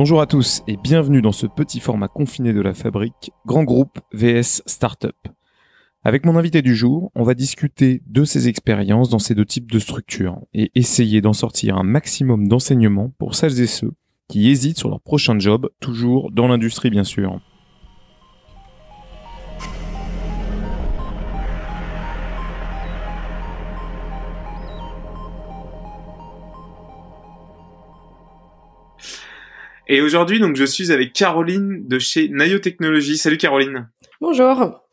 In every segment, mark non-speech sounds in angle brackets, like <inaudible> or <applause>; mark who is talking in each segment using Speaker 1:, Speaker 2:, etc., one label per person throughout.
Speaker 1: Bonjour à tous et bienvenue dans ce petit format confiné de la fabrique, grand groupe VS Startup. Avec mon invité du jour, on va discuter de ses expériences dans ces deux types de structures et essayer d'en sortir un maximum d'enseignements pour celles et ceux qui hésitent sur leur prochain job, toujours dans l'industrie bien sûr. Et aujourd'hui, donc, je suis avec Caroline de chez Nayo Technologies. Salut Caroline.
Speaker 2: Bonjour.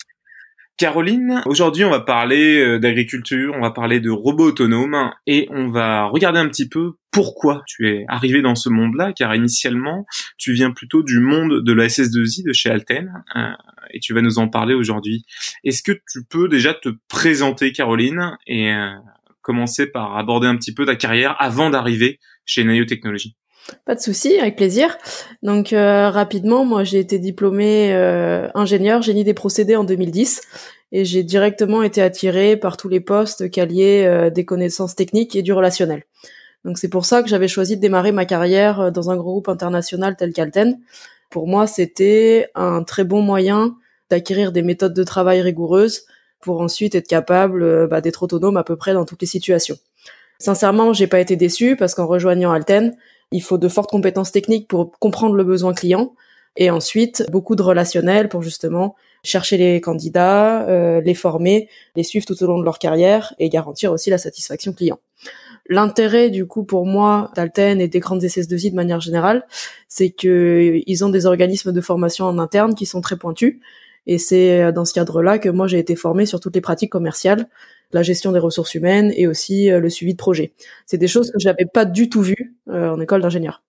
Speaker 1: Caroline, aujourd'hui on va parler euh, d'agriculture, on va parler de robots autonomes et on va regarder un petit peu pourquoi tu es arrivé dans ce monde-là, car initialement tu viens plutôt du monde de la SS2I de chez Alten euh, et tu vas nous en parler aujourd'hui. Est-ce que tu peux déjà te présenter Caroline et euh, commencer par aborder un petit peu ta carrière avant d'arriver chez Nayo Technologies?
Speaker 2: Pas de souci, avec plaisir. Donc euh, rapidement, moi j'ai été diplômée euh, ingénieur génie des procédés en 2010 et j'ai directement été attirée par tous les postes qui euh, des connaissances techniques et du relationnel. Donc c'est pour ça que j'avais choisi de démarrer ma carrière dans un groupe international tel qu'Alten. Pour moi, c'était un très bon moyen d'acquérir des méthodes de travail rigoureuses pour ensuite être capable bah, d'être autonome à peu près dans toutes les situations. Sincèrement, j'ai pas été déçue parce qu'en rejoignant Alten, il faut de fortes compétences techniques pour comprendre le besoin client et ensuite beaucoup de relationnel pour justement chercher les candidats, euh, les former, les suivre tout au long de leur carrière et garantir aussi la satisfaction client. L'intérêt du coup pour moi d'Alten et des grandes SS2I de manière générale, c'est que ils ont des organismes de formation en interne qui sont très pointus et c'est dans ce cadre-là que moi j'ai été formée sur toutes les pratiques commerciales la gestion des ressources humaines et aussi euh, le suivi de projet. C'est des choses que j'avais pas du tout vues euh, en école d'ingénieur.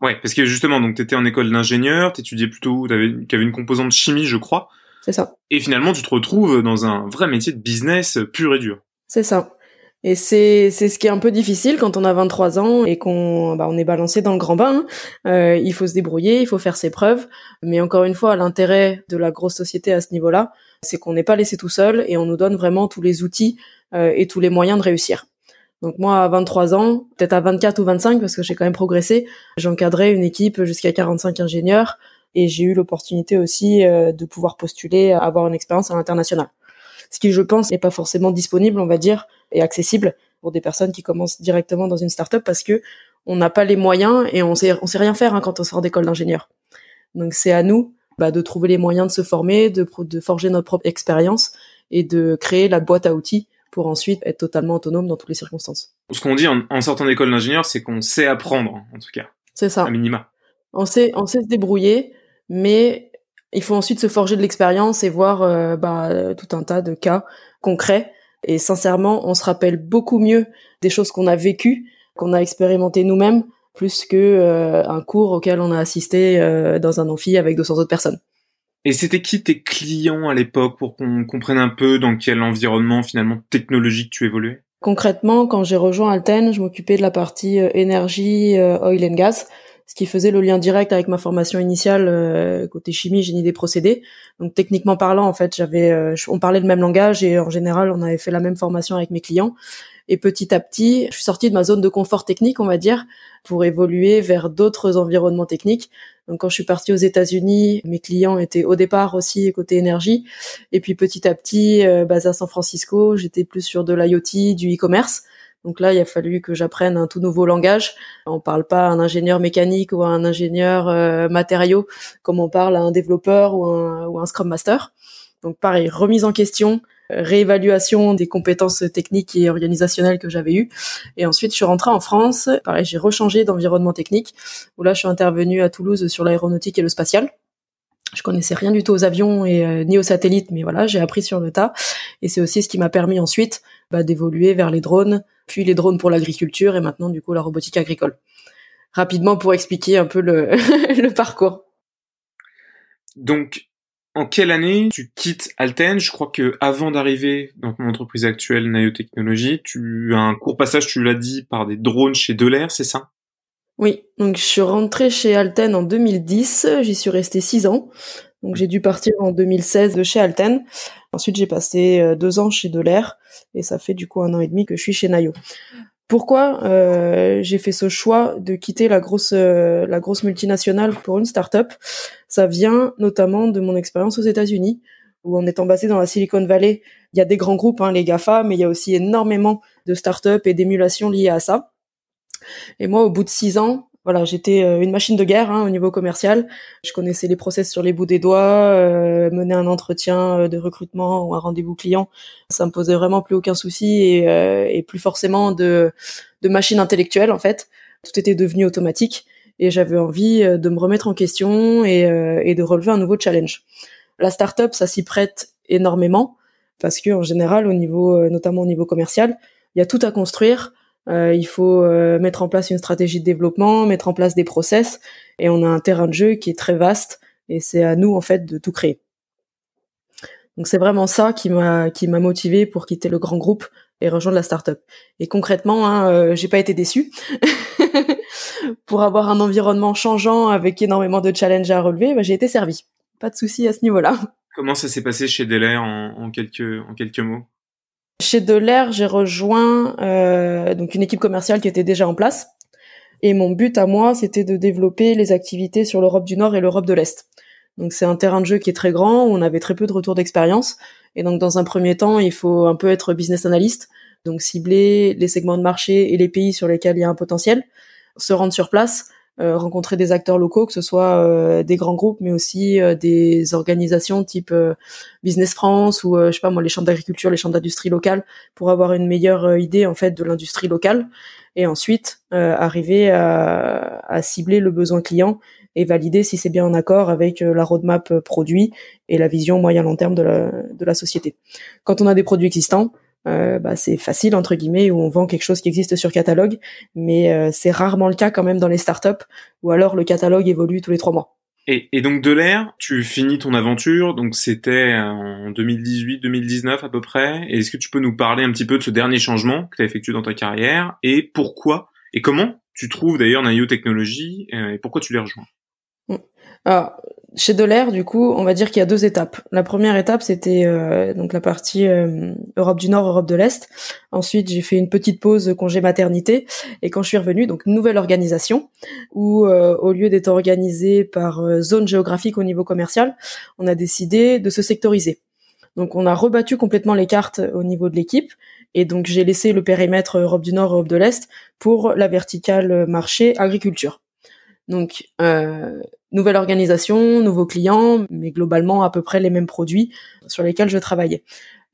Speaker 1: Ouais, parce que justement, donc t'étais en école d'ingénieur, t'étudiais plutôt, t'avais, avait une composante chimie, je crois.
Speaker 2: C'est ça.
Speaker 1: Et finalement, tu te retrouves dans un vrai métier de business pur et dur.
Speaker 2: C'est ça. Et c'est c'est ce qui est un peu difficile quand on a 23 ans et qu'on bah, on est balancé dans le grand bain. Hein. Euh, il faut se débrouiller, il faut faire ses preuves. Mais encore une fois, l'intérêt de la grosse société à ce niveau-là, c'est qu'on n'est pas laissé tout seul et on nous donne vraiment tous les outils euh, et tous les moyens de réussir. Donc moi, à 23 ans, peut-être à 24 ou 25, parce que j'ai quand même progressé, j'encadrais une équipe jusqu'à 45 ingénieurs et j'ai eu l'opportunité aussi euh, de pouvoir postuler avoir une expérience à l'international. Ce qui, je pense, n'est pas forcément disponible, on va dire, et accessible pour des personnes qui commencent directement dans une startup parce que on n'a pas les moyens et on sait, on sait rien faire hein, quand on sort d'école d'ingénieur. Donc c'est à nous bah, de trouver les moyens de se former, de, de forger notre propre expérience et de créer la boîte à outils pour ensuite être totalement autonome dans toutes les circonstances.
Speaker 1: Ce qu'on dit en, sortant d'école d'ingénieur, c'est qu'on sait apprendre, en tout cas.
Speaker 2: C'est ça.
Speaker 1: À minima.
Speaker 2: On sait, on sait se débrouiller, mais il faut ensuite se forger de l'expérience et voir euh, bah, tout un tas de cas concrets. Et sincèrement, on se rappelle beaucoup mieux des choses qu'on a vécues, qu'on a expérimentées nous-mêmes, plus que euh, un cours auquel on a assisté euh, dans un amphi avec 200 autres personnes.
Speaker 1: Et c'était qui tes clients à l'époque pour qu'on comprenne un peu dans quel environnement finalement technologique tu évoluais?
Speaker 2: Concrètement, quand j'ai rejoint Alten, je m'occupais de la partie euh, énergie, oil and gas, ce qui faisait le lien direct avec ma formation initiale côté chimie, génie des procédés. Donc techniquement parlant, en fait, j'avais, on parlait le même langage et en général, on avait fait la même formation avec mes clients. Et petit à petit, je suis sortie de ma zone de confort technique, on va dire, pour évoluer vers d'autres environnements techniques. Donc quand je suis partie aux États-Unis, mes clients étaient au départ aussi côté énergie, et puis petit à petit, euh, basé à San Francisco, j'étais plus sur de l'IoT, du e-commerce. Donc là, il a fallu que j'apprenne un tout nouveau langage. On parle pas à un ingénieur mécanique ou à un ingénieur euh, matériaux comme on parle à un développeur ou un, ou un Scrum Master. Donc pareil, remise en question, réévaluation des compétences techniques et organisationnelles que j'avais eues. Et ensuite, je suis rentrée en France. Pareil, j'ai rechangé d'environnement technique, où là, je suis intervenue à Toulouse sur l'aéronautique et le spatial. Je connaissais rien du tout aux avions et euh, ni aux satellites, mais voilà, j'ai appris sur le tas. Et c'est aussi ce qui m'a permis ensuite bah, d'évoluer vers les drones, puis les drones pour l'agriculture et maintenant du coup la robotique agricole. Rapidement pour expliquer un peu le, <laughs> le parcours.
Speaker 1: Donc, en quelle année tu quittes Alten? Je crois que avant d'arriver dans ton entreprise actuelle Nayo Technologies, tu as un court passage, tu l'as dit, par des drones chez Delair, c'est ça?
Speaker 2: Oui, donc je suis rentrée chez Alten en 2010, j'y suis restée six ans. Donc j'ai dû partir en 2016 de chez Alten. Ensuite j'ai passé euh, deux ans chez Delair et ça fait du coup un an et demi que je suis chez Nayo. Pourquoi euh, j'ai fait ce choix de quitter la grosse euh, la grosse multinationale pour une start-up Ça vient notamment de mon expérience aux États-Unis, où en étant basé dans la Silicon Valley, il y a des grands groupes, hein, les Gafa, mais il y a aussi énormément de start-up et d'émulation liées à ça. Et moi, au bout de six ans, voilà, j'étais euh, une machine de guerre hein, au niveau commercial. Je connaissais les process sur les bouts des doigts, euh, mener un entretien euh, de recrutement ou un rendez-vous client, ça me posait vraiment plus aucun souci et, euh, plus forcément de, machine intellectuelle en fait. Tout était devenu automatique et j'avais envie de me remettre en question et, de relever un nouveau challenge. La startup, ça s'y prête énormément parce que en général, au niveau, notamment au niveau commercial, il y a tout à construire il faut euh, mettre en place une stratégie de développement, mettre en place des process, et on a un terrain de jeu qui est très vaste, et c'est à nous en fait de tout créer. Donc c'est vraiment ça qui m'a qui m'a motivé pour quitter le grand groupe et rejoindre la startup. Et concrètement, hein, euh, j'ai pas été déçue. <laughs> pour avoir un environnement changeant avec énormément de challenges à relever, bah, j'ai été servi. Pas de souci à ce niveau-là.
Speaker 1: Comment ça s'est passé chez Delair en, en quelques en quelques mots?
Speaker 2: Chez Delair, j'ai rejoint euh, donc une équipe commerciale qui était déjà en place. Et mon but à moi, c'était de développer les activités sur l'Europe du Nord et l'Europe de l'Est. Donc c'est un terrain de jeu qui est très grand, où on avait très peu de retours d'expérience. Et donc dans un premier temps, il faut un peu être business analyst, donc cibler les segments de marché et les pays sur lesquels il y a un potentiel, se rendre sur place, rencontrer des acteurs locaux, que ce soit euh, des grands groupes, mais aussi euh, des organisations type Business France ou je sais pas moi les chambres d'agriculture, les chambres d'industrie locale, pour avoir une meilleure idée en fait de l'industrie locale, et ensuite arriver à, à, cibler le besoin client et valider si c'est bien en accord avec la roadmap produit et la vision moyen long terme de la, de la société. Quand on a des produits existants, euh, bah, c'est facile entre guillemets où on vend quelque chose qui existe sur catalogue, mais euh, c'est rarement le cas quand même dans les startups ou alors le catalogue évolue tous les trois mois.
Speaker 1: Et, et donc de l'air, tu finis ton aventure, donc c'était en 2018-2019 à peu près. Est-ce que tu peux nous parler un petit peu de ce dernier changement que tu as effectué dans ta carrière et pourquoi et comment tu trouves d'ailleurs Nayo Technologies euh, et pourquoi tu les rejoins?
Speaker 2: Alors, chez Delair, du coup, on va dire qu'il y a deux étapes. La première étape, c'était euh, donc la partie euh, Europe du Nord, Europe de l'Est. Ensuite, j'ai fait une petite pause congé maternité, et quand je suis revenue, donc nouvelle organisation, où euh, au lieu d'être organisé par zone géographique au niveau commercial, on a décidé de se sectoriser. Donc, on a rebattu complètement les cartes au niveau de l'équipe, et donc j'ai laissé le périmètre Europe du Nord, Europe de l'Est pour la verticale marché agriculture. Donc, nouvelle organisation, nouveaux clients, mais globalement à peu près les mêmes produits sur lesquels je travaillais.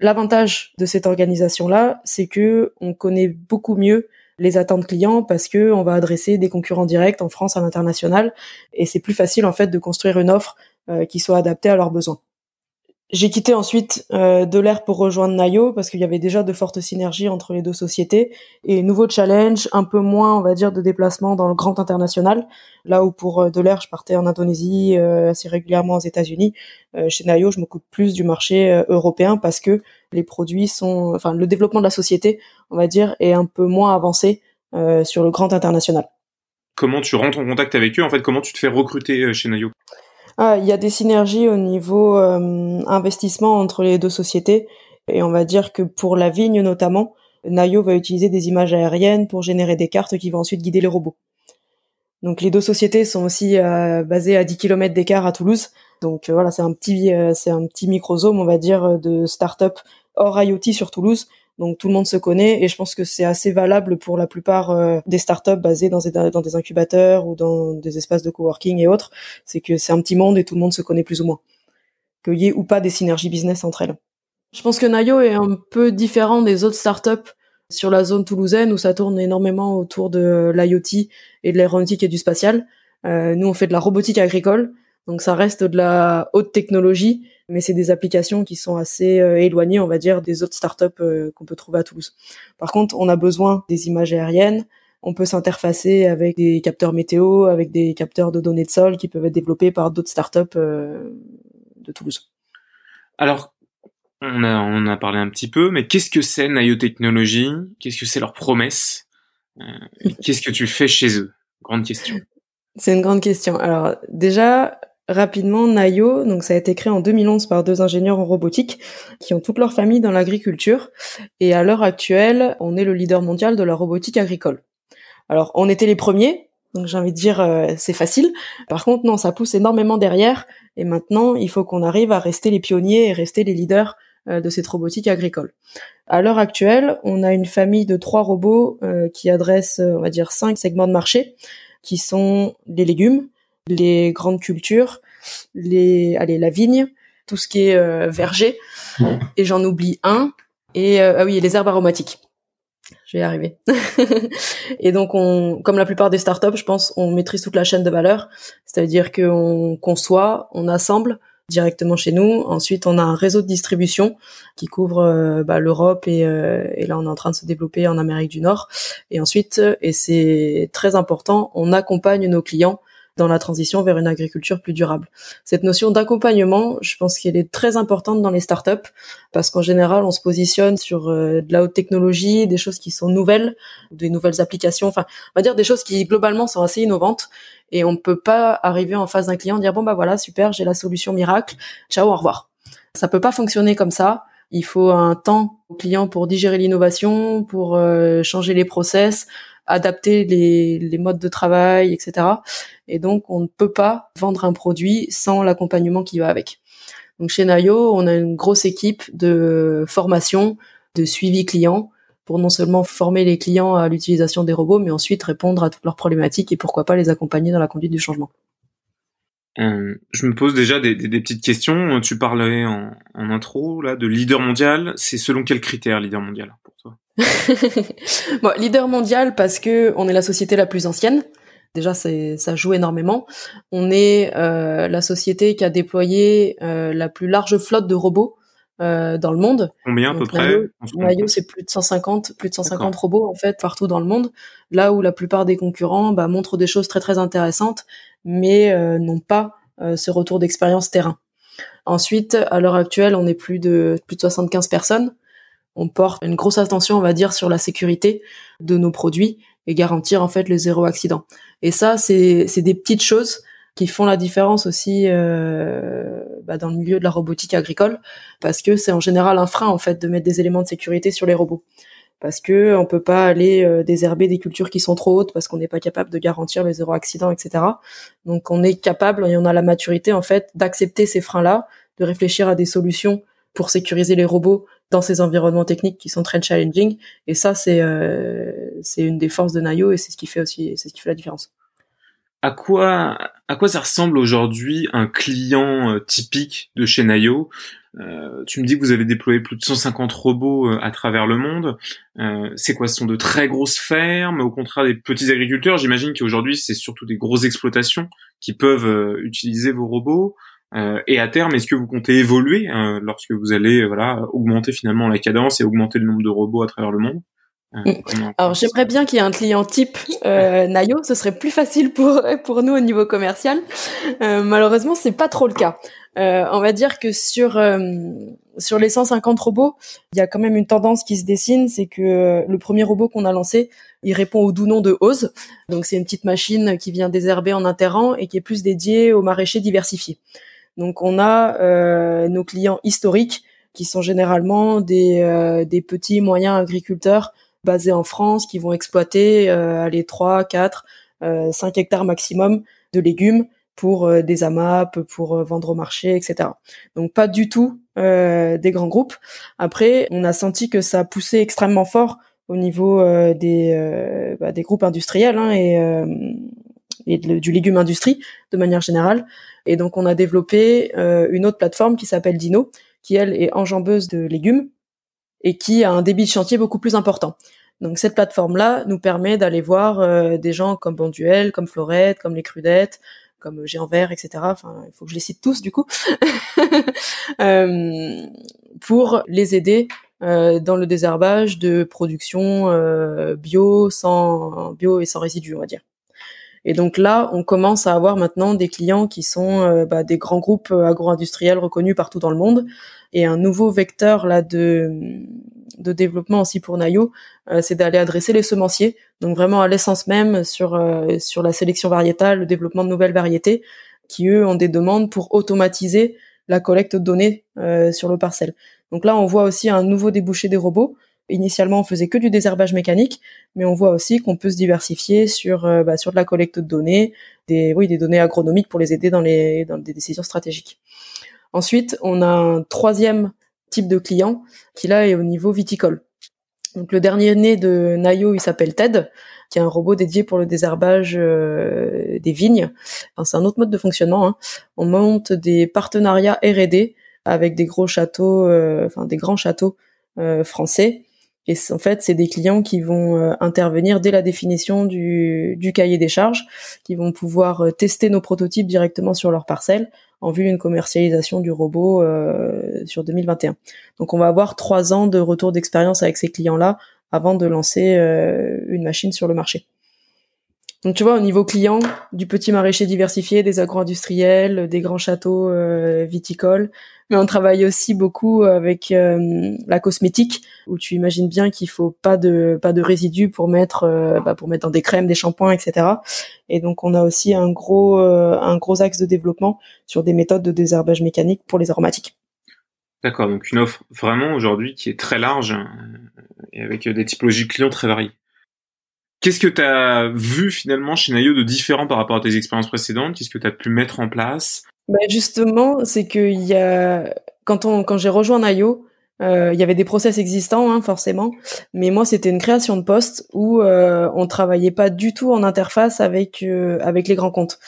Speaker 2: L'avantage de cette organisation-là, c'est que on connaît beaucoup mieux les attentes clients parce que on va adresser des concurrents directs en France à l'international et c'est plus facile en fait de construire une offre euh, qui soit adaptée à leurs besoins. J'ai quitté ensuite euh, pour rejoindre Nayo parce qu'il y avait déjà de fortes synergies entre les deux sociétés et nouveau challenge, un peu moins on va dire de déplacement dans le grand international. Là où pour euh, je partais en Indonésie euh, assez régulièrement aux États-Unis, euh, chez Nayo je m'occupe plus du marché européen parce que les produits sont, enfin le développement de la société on va dire est un peu moins avancé sur le grand international.
Speaker 1: Comment tu rentres en contact avec eux? En fait, comment tu te fais recruter chez Nayo?
Speaker 2: Ah, il y a des synergies au niveau euh, investissement entre les deux sociétés. Et on va dire que pour la vigne notamment, Nayo va utiliser des images aériennes pour générer des cartes qui vont ensuite guider les robots. Donc les deux sociétés sont aussi euh, basées à 10 km d'écart à Toulouse. Donc euh, voilà, c'est un petit c'est un petit microsome, on va dire, de start-up hors IoT sur Toulouse donc tout le monde se connaît et je pense que c'est assez valable pour la plupart euh, des startups basées dans des, incubateurs ou dans des espaces de coworking et autres. C'est que c'est un petit monde et tout le monde se connaît plus ou moins. Qu'il y ait ou pas des synergies business entre elles. Je pense que Nayo est un peu différent des autres startups sur la zone toulousaine où ça tourne énormément autour de l'IoT et de l'aéronautique et du spatial. Euh, nous, on fait de la robotique agricole, donc ça reste de la haute technologie, mais c'est des applications qui sont assez euh, éloignées, on va dire, des autres startups euh, qu'on peut trouver à Toulouse. Par contre, on a besoin des images aériennes, on peut s'interfacer avec des capteurs météo, avec des capteurs de données de sol qui peuvent être développés par d'autres startups euh, de Toulouse.
Speaker 1: Alors, on a, on a parlé un petit peu, mais qu'est-ce que c'est Nayo Technologies Qu'est-ce que c'est leur promesse? <laughs> Qu'est-ce que tu fais chez eux? Grande question.
Speaker 2: C'est une grande question. Alors déjà, rapidement, Nayo, donc ça a été créé en 2011 par deux ingénieurs en robotique qui ont toute leur famille dans l'agriculture. Et à l'heure actuelle, on est le leader mondial de la robotique agricole. Alors, on était les premiers, donc j'ai envie de dire euh, c'est facile. Par contre, non, ça pousse énormément derrière. Et maintenant, il faut qu'on arrive à rester les pionniers et rester les leaders euh, de cette robotique agricole. À l'heure actuelle, on a une famille de trois robots euh, qui adressent, on va dire, cinq segments de marché, qui sont les légumes, les grandes cultures, les, allez, la vigne, tout ce qui est euh, verger, et j'en oublie un, et ah oui, les herbes aromatiques. Je vais y arriver. <laughs> et donc, on, comme la plupart des startups, je pense, on maîtrise toute la chaîne de valeur, c'est-à-dire qu'on conçoit, on assemble, directement chez nous. Ensuite, on a un réseau de distribution qui couvre euh, bah, l'Europe et, euh, et, là, on est en train de se développer en Amérique du Nord. Et ensuite, et c'est très important, on accompagne nos clients dans la transition vers une agriculture plus durable. Cette notion d'accompagnement, je pense qu'elle est très importante dans les startups parce qu'en général, on se positionne sur euh, de la haute technologie, des choses qui sont nouvelles, des nouvelles applications, enfin, on va dire des choses qui globalement sont assez innovantes et on ne peut pas arriver en face d'un client dire bon bah voilà, super, j'ai la solution miracle, ciao, au revoir. Ça peut pas fonctionner comme ça. Il faut un temps au client pour digérer l'innovation, pour euh, changer les process, adapter les, les, modes de travail, etc. Et donc, on ne peut pas vendre un produit sans l'accompagnement qui va avec. Donc, chez Nayo, on a une grosse équipe de formation, de suivi client, pour non seulement former les clients à l'utilisation des robots, mais ensuite répondre à toutes leurs problématiques et pourquoi pas les accompagner dans la conduite du changement.
Speaker 1: Euh, je me pose déjà des, des, des, petites questions. Tu parlais en, en, intro là de leader mondial. C'est selon quels critères leader mondial? Toi <laughs>
Speaker 2: bon, Leader mondial parce que on est la société la plus ancienne. Déjà, ça joue énormément. On est euh, la société qui a déployé euh, la plus large flotte de robots euh, dans le monde.
Speaker 1: Combien à peu près?
Speaker 2: C'est plus de 150, plus de 150 robots en fait partout dans le monde. Là où la plupart des concurrents bah, montrent des choses très très intéressantes, mais euh, n'ont pas euh, ce retour d'expérience terrain. Ensuite, à l'heure actuelle, on est plus de plus de 75 personnes. On porte une grosse attention, on va dire, sur la sécurité de nos produits et garantir en fait le zéro accident. Et ça, c'est des petites choses qui font la différence aussi euh, bah, dans le milieu de la robotique agricole, parce que c'est en général un frein en fait de mettre des éléments de sécurité sur les robots, parce que on peut pas aller euh, désherber des cultures qui sont trop hautes, parce qu'on n'est pas capable de garantir le zéro accident, etc. Donc on est capable et on a la maturité en fait d'accepter ces freins-là, de réfléchir à des solutions pour sécuriser les robots dans ces environnements techniques qui sont très challenging. Et ça, c'est euh, une des forces de Nayo et c'est ce qui fait aussi, c'est ce qui fait la différence
Speaker 1: à quoi à quoi ça ressemble aujourd'hui un client euh, typique de chez Nayo? Euh, Tu me dis que vous avez déployé plus de 150 robots euh, à travers le monde. Euh, c'est quoi? Ce sont de très grosses fermes, au contraire des petits agriculteurs? J'imagine qu'aujourd'hui c'est surtout des grosses exploitations qui peuvent euh, utiliser vos robots. Et à terme, est-ce que vous comptez évoluer lorsque vous allez voilà augmenter finalement la cadence et augmenter le nombre de robots à travers le monde
Speaker 2: Mm. Alors j'aimerais bien qu'il y ait un client type euh, Nayo, ce serait plus facile pour pour nous au niveau commercial. Euh, malheureusement, c'est pas trop le cas. Euh, on va dire que sur euh, sur les 150 robots, il y a quand même une tendance qui se dessine, c'est que le premier robot qu'on a lancé, il répond au doux nom de Ose. Donc c'est une petite machine qui vient désherber en interrant et qui est plus dédiée aux maraîchers diversifiés. Donc on a euh, nos clients historiques qui sont généralement des, des petits moyens agriculteurs basés en France qui vont exploiter euh, les 3, 4, 5 hectares maximum de légumes pour euh, des AMAP, pour euh, vendre au marché, etc. Donc pas du tout euh, des grands groupes. Après, on a senti que ça poussait extrêmement fort au niveau euh, des, euh, bah, des groupes industriels hein, et du légume industrie de manière générale. Et donc on a développé une autre plateforme qui s'appelle Dino, qui elle est enjambeuse de légumes et qui a un débit de chantier beaucoup plus important. Donc cette plateforme-là nous permet d'aller voir euh, des gens comme Bonduel, comme Florette, comme les Crudettes, comme Géant Vert, etc. Enfin, il faut que je les cite tous du coup, <laughs> euh, pour les aider euh, dans le désherbage de production euh, bio, sans bio et sans résidus, on va dire. Et donc là, on commence à avoir maintenant des clients qui sont euh, bah, des grands groupes agro-industriels reconnus partout dans le monde, et un nouveau vecteur là de, développement aussi pour Nayo, euh, c'est d'aller adresser les semenciers, donc vraiment à l'essence même sur euh, sur la sélection variétale, le développement de nouvelles variétés qui eux ont des demandes pour automatiser la collecte de données sur le parcelle. Donc là, on voit aussi un nouveau débouché des robots. Initialement, on faisait que du désherbage mécanique, mais on voit aussi qu'on peut se diversifier sur bah, sur de la collecte de données, des oui des données agronomiques pour les aider dans les dans des décisions stratégiques. Ensuite, on a un troisième type de client qui là est au niveau viticole. Donc le dernier né de Nayo, il s'appelle TED, qui est un robot dédié pour le désherbage euh, des vignes. c'est un autre mode de fonctionnement. Hein. On monte des partenariats R&D avec des gros châteaux, euh, enfin des grands châteaux euh, français. Et en fait, c'est des clients qui vont intervenir dès la définition du, du, cahier des charges, qui vont pouvoir tester nos prototypes directement sur leur parcelle en vue d'une commercialisation du robot euh, sur 2021. Donc on va avoir trois ans de retour d'expérience avec ces clients-là avant de lancer euh, une machine sur le marché. Donc tu vois, au niveau client, du petit maraîcher diversifié, des agro-industriels, des grands châteaux euh, viticoles, mais on travaille aussi beaucoup avec euh, la cosmétique, où tu imagines bien qu'il faut pas de pas de résidus pour mettre euh, bah, pour mettre dans des crèmes, des shampoings, etc. Et donc on a aussi un gros un gros axe de développement sur des méthodes de désherbage mécanique pour les aromatiques.
Speaker 1: D'accord, donc une offre vraiment aujourd'hui qui est très large et avec des typologies clients très variées. Qu'est-ce que tu as vu finalement chez Nayo de différent par rapport à tes expériences précédentes? Qu'est-ce que tu as pu mettre en place?
Speaker 2: Bah Justement, c'est que y a... quand, on... quand j'ai rejoint Nayo, euh, il y avait des process existants, hein, forcément, mais moi c'était une création de poste où euh, on travaillait pas du tout en interface avec euh, avec les grands comptes.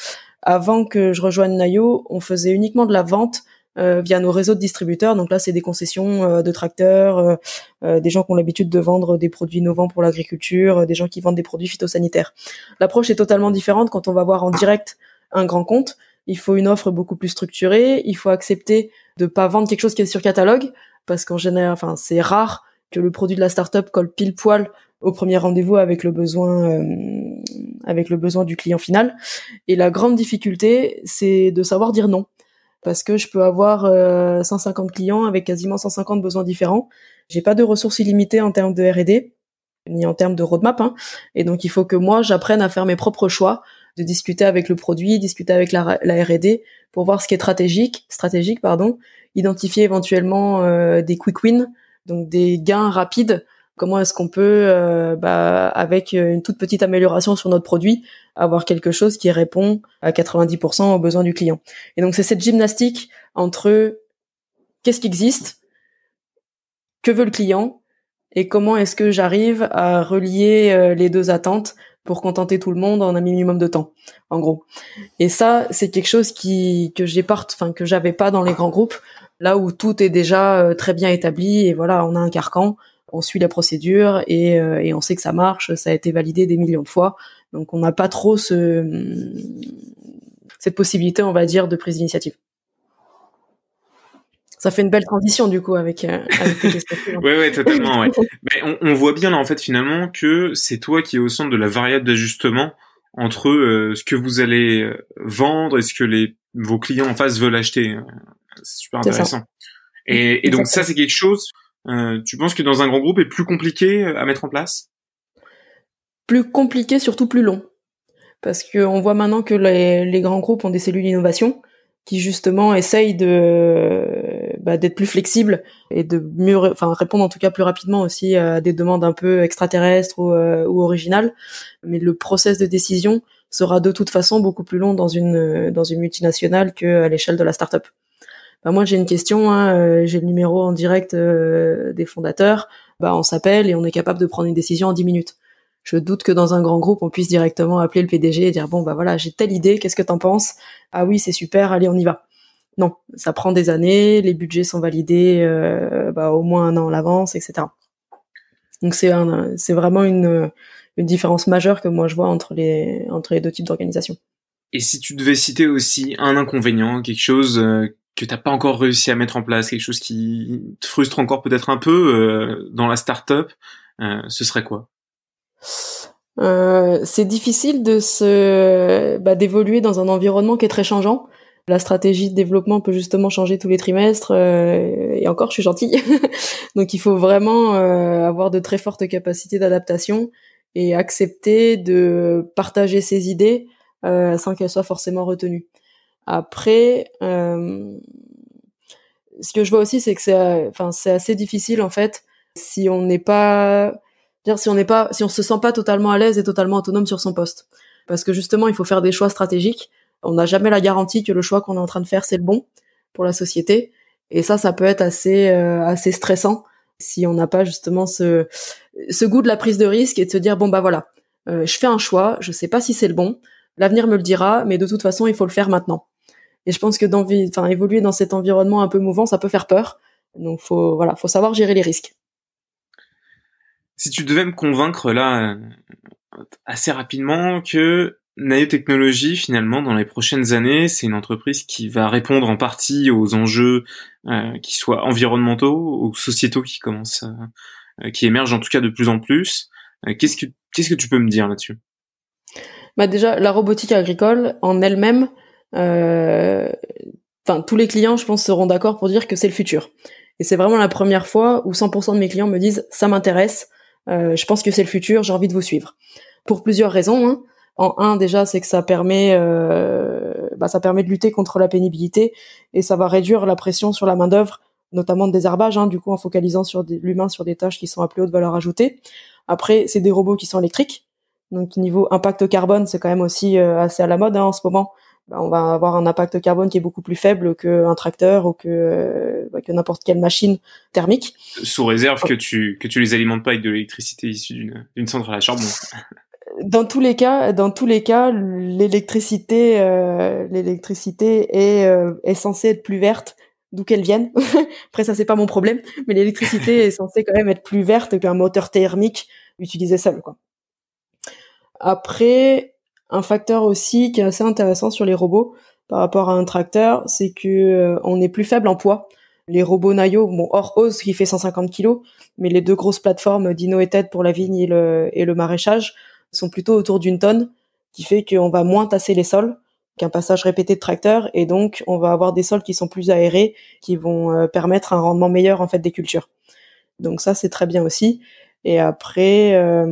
Speaker 2: Avant que je rejoigne Nayo, on faisait uniquement de la vente via nos réseaux de distributeurs. Donc là, c'est des concessions euh, de tracteurs, euh, des gens qui ont l'habitude de vendre des produits innovants pour l'agriculture, des gens qui vendent des produits phytosanitaires. L'approche est totalement différente quand on va voir en direct un grand compte. Il faut une offre beaucoup plus structurée. Il faut accepter de pas vendre quelque chose qui est sur catalogue parce qu'en général, enfin, c'est rare que le produit de la startup colle pile poil au premier rendez-vous avec le besoin avec le besoin du client final. Et la grande difficulté, c'est de savoir dire non parce que je peux avoir 150 euh, clients avec quasiment 150 besoins différents. J'ai pas de ressources illimitées en termes de R&D ni en termes de roadmap, hein. et donc il faut que moi j'apprenne à faire mes propres choix, de discuter avec le produit, discuter avec la, R&D pour voir ce qui est stratégique, stratégique pardon, identifier éventuellement euh, des quick wins, donc des gains rapides Comment est-ce qu'on peut, euh, bah, avec une toute petite amélioration sur notre produit, avoir quelque chose qui répond à 90% aux besoins du client. Et donc c'est cette gymnastique entre qu'est-ce qui existe, que veut le client, et comment est-ce que j'arrive à relier euh, les deux attentes pour contenter tout le monde en un minimum de temps, en gros. Et ça, c'est quelque chose qui que j'ai pas, enfin que j'avais pas dans les grands groupes, là où tout est déjà euh, très bien établi et voilà, on a un carcan, on suit la procédure et, euh, et, on sait que ça marche, ça a été validé des millions de fois. Donc on n'a pas trop ce, cette possibilité, on va dire, de prise d'initiative. Ça fait une belle transition du coup avec, euh, tes questions. <laughs>
Speaker 1: oui, oui, totalement. Ouais. Mais on, voit bien là en fait finalement que c'est toi qui es au centre de la variable d'ajustement entre ce que vous allez vendre et ce que vos clients en face veulent acheter. C'est super intéressant. Et, et donc ça c'est quelque chose euh, tu penses que dans un grand groupe est plus compliqué euh, à mettre en place?
Speaker 2: Plus compliqué, surtout plus long. Parce qu'on voit maintenant que les, grands groupes ont des cellules d'innovation qui justement essayent de bah, d'être plus flexibles et de mieux, enfin répondre en tout cas plus rapidement aussi à des demandes un peu extraterrestres ou, euh, ou originales. Mais le process de décision sera de toute façon beaucoup plus long dans une dans une multinationale qu'à l'échelle de la startup. Bah, moi j'ai une question, hein, euh, j'ai le numéro en direct euh, des fondateurs, bah on s'appelle et on est capable de prendre une décision en 10 minutes. Je doute que dans un grand groupe on puisse directement appeler le PDG et dire bon bah voilà j'ai telle idée, qu'est-ce que t'en penses? Ah oui c'est super, allez on y va. Non, ça prend des années, les budgets sont validés euh, bah, au moins un an à l'avance, etc. Donc c'est c'est vraiment une, une différence majeure que moi je vois entre les entre les deux types d'organisations.
Speaker 1: Et si tu devais citer aussi un inconvénient, quelque chose que t'as pas encore réussi à mettre en place, quelque chose qui te frustre encore peut-être un peu euh, dans la start-up, euh, ce serait quoi?
Speaker 2: Euh, C'est difficile de se bah, d'évoluer dans un environnement qui est très changeant. La stratégie de développement peut justement changer tous les trimestres euh, et encore je suis gentille. <laughs> Donc il faut vraiment euh, avoir de très fortes capacités d'adaptation et accepter de partager ses idées sans qu'elles soient forcément retenues. Après, euh, ce que je vois aussi, c'est que c'est, enfin, c'est assez difficile en fait si on n'est pas, dire si on n'est pas, si on se sent pas totalement à l'aise et totalement autonome sur son poste, parce que justement, il faut faire des choix stratégiques. On n'a jamais la garantie que le choix qu'on est en train de faire c'est le bon pour la société, et ça, ça peut être assez, euh, assez stressant si on n'a pas justement ce, ce goût de la prise de risque et de se dire bon bah voilà, euh, je fais un choix, je sais pas si c'est le bon, l'avenir me le dira, mais de toute façon, il faut le faire maintenant. Et je pense que enfin, évoluer dans cet environnement un peu mouvant, ça peut faire peur. Donc, faut, voilà, faut savoir gérer les risques.
Speaker 1: Si tu devais me convaincre là, euh, assez rapidement, que Naotechnologie, finalement, dans les prochaines années, c'est une entreprise qui va répondre en partie aux enjeux euh, qui soient environnementaux ou sociétaux qui commencent, euh, qui émergent en tout cas de plus en plus. qu'est-ce que qu'est-ce que tu peux me dire là-dessus?
Speaker 2: Bah déjà, la robotique agricole en elle-même, euh, enfin tous les clients, je pense, seront d'accord pour dire que c'est le futur. Et c'est vraiment la première fois où 100% de mes clients me disent ça m'intéresse, euh, je pense que c'est le futur, j'ai envie de vous suivre. Pour plusieurs raisons. Hein. En un, déjà, c'est que ça permet, euh, bah, ça permet de lutter contre la pénibilité et ça va réduire la pression sur la main d'œuvre, notamment de désherbage, hein, du coup en focalisant sur l'humain sur des tâches qui sont à plus haute valeur ajoutée. Après, c'est des robots qui sont électriques, donc niveau impact carbone, c'est quand même aussi assez à la mode hein, en ce moment. Bah, on va avoir un impact carbone qui est beaucoup plus faible qu'un tracteur ou que, bah, que n'importe quelle machine thermique.
Speaker 1: Sous réserve que tu que tu les alimentes pas avec de l'électricité issue d'une centrale à charbon. <laughs>
Speaker 2: Dans tous les cas, dans tous les cas, l'électricité, euh, l'électricité est, euh, est censée être plus verte, d'où qu'elle vienne. <laughs> Après ça c'est pas mon problème, mais l'électricité <laughs> est censée quand même être plus verte qu'un moteur thermique utilisé seul, quoi. Après, un facteur aussi qui est assez intéressant sur les robots par rapport à un tracteur, c'est que euh, on est plus faible en poids. Les robots Nayo, bon, hors Ose qui fait 150 kg, mais les deux grosses plateformes Dino et TED pour la vigne et le, et le maraîchage sont plutôt autour d'une tonne, qui fait qu'on va moins tasser les sols qu'un passage répété de tracteur, et donc on va avoir des sols qui sont plus aérés, qui vont euh, permettre un rendement meilleur en fait des cultures. Donc ça c'est très bien aussi. Et après, euh,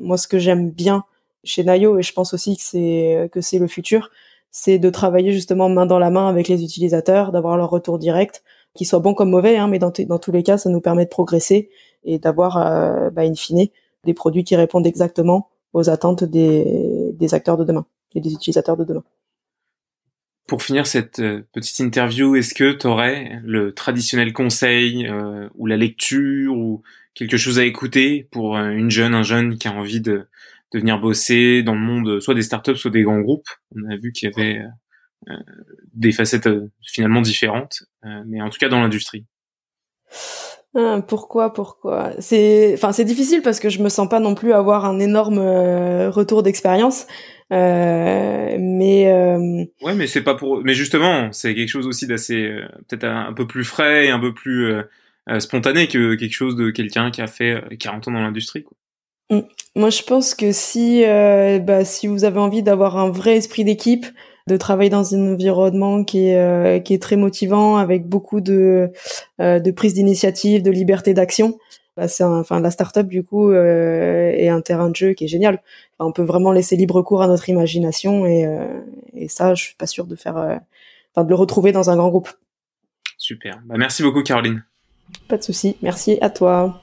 Speaker 2: moi ce que j'aime bien chez Nayo et je pense aussi que c'est que c'est le futur, c'est de travailler justement main dans la main avec les utilisateurs, d'avoir leur retour direct, qu'ils soient bons comme mauvais, hein, mais dans, dans tous les cas, ça nous permet de progresser et d'avoir, euh, bah, in fine, des produits qui répondent exactement aux attentes des, des acteurs de demain et des utilisateurs de demain.
Speaker 1: Pour finir cette euh, petite interview, est-ce que tu aurais le traditionnel conseil euh, ou la lecture ou quelque chose à écouter pour une jeune, un jeune qui a envie de, de venir bosser dans le monde soit des startups soit des grands groupes. On a vu qu'il y avait euh, des facettes euh, finalement différentes, euh, mais en tout cas dans l'industrie.
Speaker 2: Ah, pourquoi, pourquoi? C'est, enfin, c'est difficile parce que je me sens pas non plus avoir un énorme retour d'expérience, mais.
Speaker 1: Ouais, mais c'est pas pour. Mais justement, c'est quelque chose aussi d'assez peut-être un, peu plus frais et un peu plus spontané que quelque chose de quelqu'un qui a fait 40 ans dans l'industrie. Quoi.
Speaker 2: Mm. Moi, je pense que si, euh, bah, si vous avez envie d'avoir un vrai esprit d'équipe, de travailler dans un environnement qui est, euh, qui est très motivant, avec beaucoup de, euh, de prise d'initiative, de liberté d'action, bah, c'est enfin la startup du coup est un terrain de jeu qui est génial. on peut vraiment laisser libre cours à notre imagination et, et ça, je suis pas sûr de faire, enfin de le retrouver dans un grand groupe.
Speaker 1: Super. Bah, merci beaucoup, Caroline.
Speaker 2: Pas de souci. Merci à toi.